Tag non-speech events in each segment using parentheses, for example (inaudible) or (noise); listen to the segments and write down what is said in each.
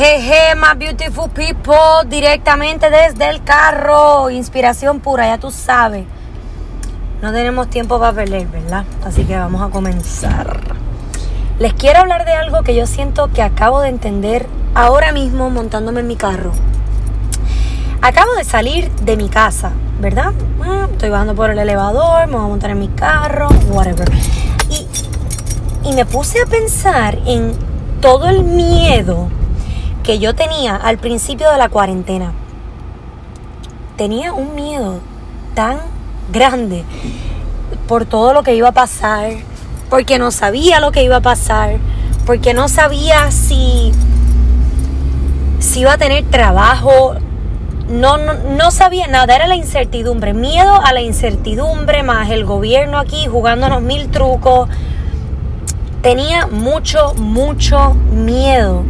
Jeje, my beautiful people, directamente desde el carro. Inspiración pura, ya tú sabes. No tenemos tiempo para perder, ¿verdad? Así que vamos a comenzar. Les quiero hablar de algo que yo siento que acabo de entender ahora mismo montándome en mi carro. Acabo de salir de mi casa, ¿verdad? Ah, estoy bajando por el elevador, me voy a montar en mi carro, whatever. Y me puse a pensar en todo el miedo que yo tenía al principio de la cuarentena. Tenía un miedo tan grande por todo lo que iba a pasar, porque no sabía lo que iba a pasar, porque no sabía si, si iba a tener trabajo, no, no, no, sabía nada, era la incertidumbre, miedo a la incertidumbre, más el gobierno aquí jugándonos mil trucos. Tenía mucho, mucho miedo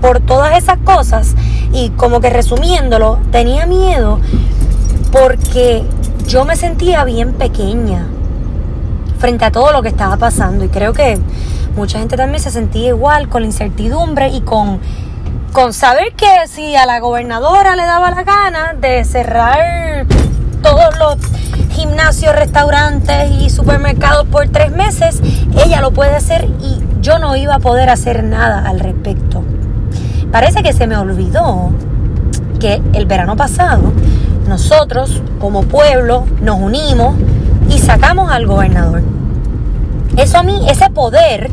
por todas esas cosas y como que resumiéndolo, tenía miedo porque yo me sentía bien pequeña frente a todo lo que estaba pasando y creo que mucha gente también se sentía igual con la incertidumbre y con, con saber que si a la gobernadora le daba la gana de cerrar todos los gimnasios, restaurantes y supermercados por tres meses, ella lo puede hacer y yo no iba a poder hacer nada al respecto. Parece que se me olvidó que el verano pasado nosotros como pueblo nos unimos y sacamos al gobernador. Eso a mí, ese poder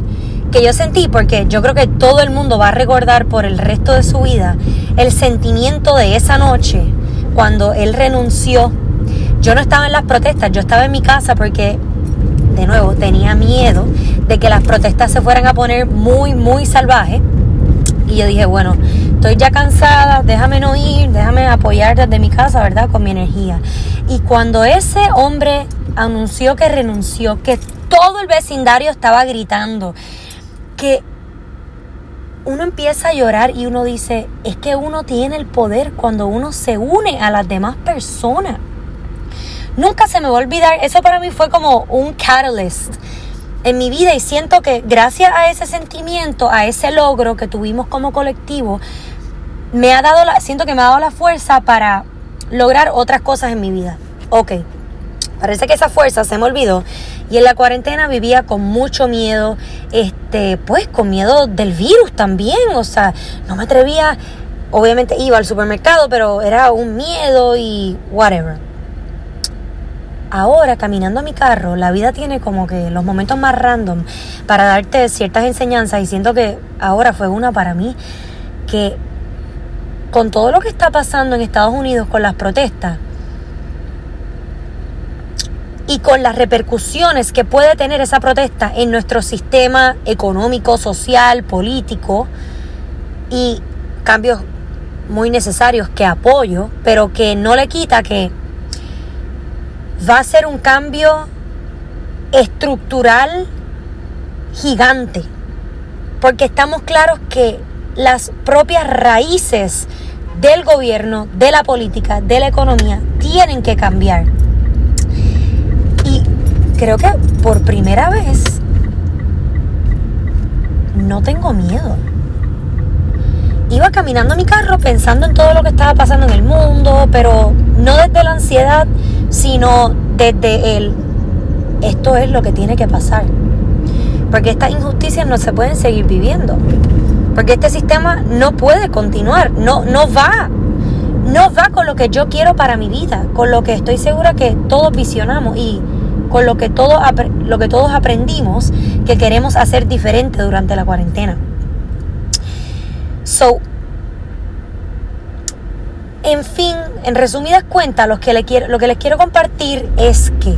que yo sentí, porque yo creo que todo el mundo va a recordar por el resto de su vida el sentimiento de esa noche cuando él renunció. Yo no estaba en las protestas, yo estaba en mi casa porque, de nuevo, tenía miedo de que las protestas se fueran a poner muy, muy salvajes y yo dije, bueno, estoy ya cansada, déjame no ir, déjame apoyar desde mi casa, ¿verdad? Con mi energía. Y cuando ese hombre anunció que renunció, que todo el vecindario estaba gritando, que uno empieza a llorar y uno dice, es que uno tiene el poder cuando uno se une a las demás personas. Nunca se me va a olvidar, eso para mí fue como un catalyst en mi vida y siento que gracias a ese sentimiento, a ese logro que tuvimos como colectivo, me ha dado la, siento que me ha dado la fuerza para lograr otras cosas en mi vida. Ok, parece que esa fuerza se me olvidó. Y en la cuarentena vivía con mucho miedo, este, pues con miedo del virus también, o sea, no me atrevía, obviamente iba al supermercado, pero era un miedo y whatever ahora caminando mi carro, la vida tiene como que los momentos más random para darte ciertas enseñanzas y siento que ahora fue una para mí que con todo lo que está pasando en Estados Unidos con las protestas y con las repercusiones que puede tener esa protesta en nuestro sistema económico, social, político y cambios muy necesarios que apoyo, pero que no le quita que va a ser un cambio estructural gigante, porque estamos claros que las propias raíces del gobierno, de la política, de la economía, tienen que cambiar. Y creo que por primera vez no tengo miedo. Iba caminando mi carro pensando en todo lo que estaba pasando en el mundo, pero no desde la ansiedad, sino desde el, esto es lo que tiene que pasar. Porque estas injusticias no se pueden seguir viviendo. Porque este sistema no puede continuar, no, no va. No va con lo que yo quiero para mi vida, con lo que estoy segura que todos visionamos y con lo que, todo, lo que todos aprendimos que queremos hacer diferente durante la cuarentena. So, en fin, en resumidas cuentas, lo que, quiero, lo que les quiero compartir es que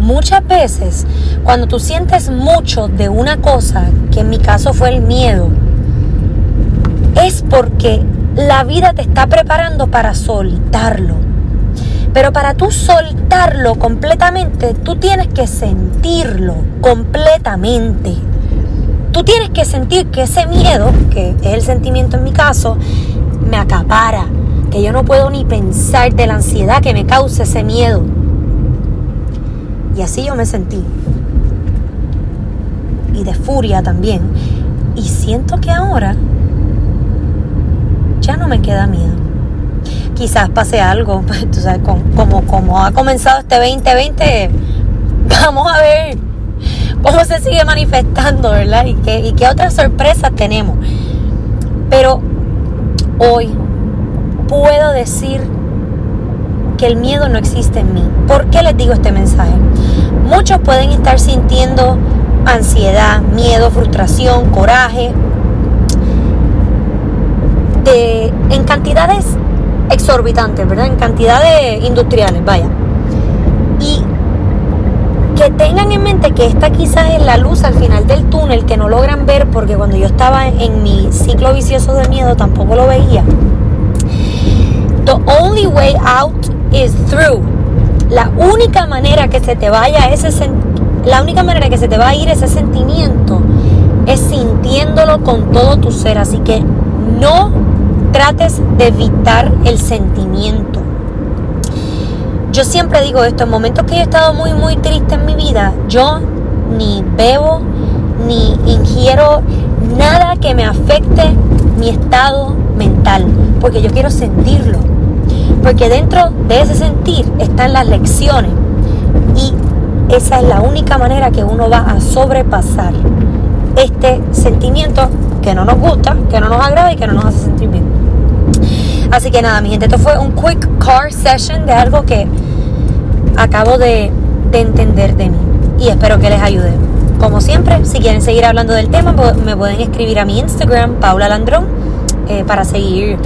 muchas veces cuando tú sientes mucho de una cosa, que en mi caso fue el miedo, es porque la vida te está preparando para soltarlo. Pero para tú soltarlo completamente, tú tienes que sentirlo completamente. Tú tienes que sentir que ese miedo, que es el sentimiento en mi caso, me acapara, que yo no puedo ni pensar de la ansiedad que me causa ese miedo. Y así yo me sentí. Y de furia también. Y siento que ahora que da miedo. Quizás pase algo, (laughs) pues, tú sabes, como, como ha comenzado este 2020, vamos a ver cómo se sigue manifestando, ¿verdad? Y qué, y qué otras sorpresas tenemos. Pero hoy puedo decir que el miedo no existe en mí. ¿Por qué les digo este mensaje? Muchos pueden estar sintiendo ansiedad, miedo, frustración, coraje, de, en cantidades exorbitantes, ¿verdad? En cantidades industriales, vaya. Tengan en mente que esta quizás es la luz al final del túnel que no logran ver porque cuando yo estaba en mi ciclo vicioso de miedo tampoco lo veía. The only way out is through. La única manera que se te vaya ese la única manera que se te va a ir ese sentimiento es sintiéndolo con todo tu ser, así que no trates de evitar el sentimiento. Yo siempre digo esto, en momentos que yo he estado muy, muy triste en mi vida, yo ni bebo, ni ingiero nada que me afecte mi estado mental, porque yo quiero sentirlo. Porque dentro de ese sentir están las lecciones y esa es la única manera que uno va a sobrepasar este sentimiento que no nos gusta, que no nos agrada y que no nos hace sentir bien. Así que nada, mi gente, esto fue un quick car session de algo que acabo de, entender de mí y espero que les ayude. Como siempre, si quieren seguir hablando del tema, me pueden escribir a mi Instagram, Paula Landrón, eh, para seguir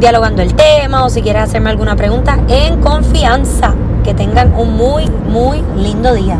dialogando el tema o si quieres hacerme alguna pregunta en confianza. Que tengan un muy, muy lindo día.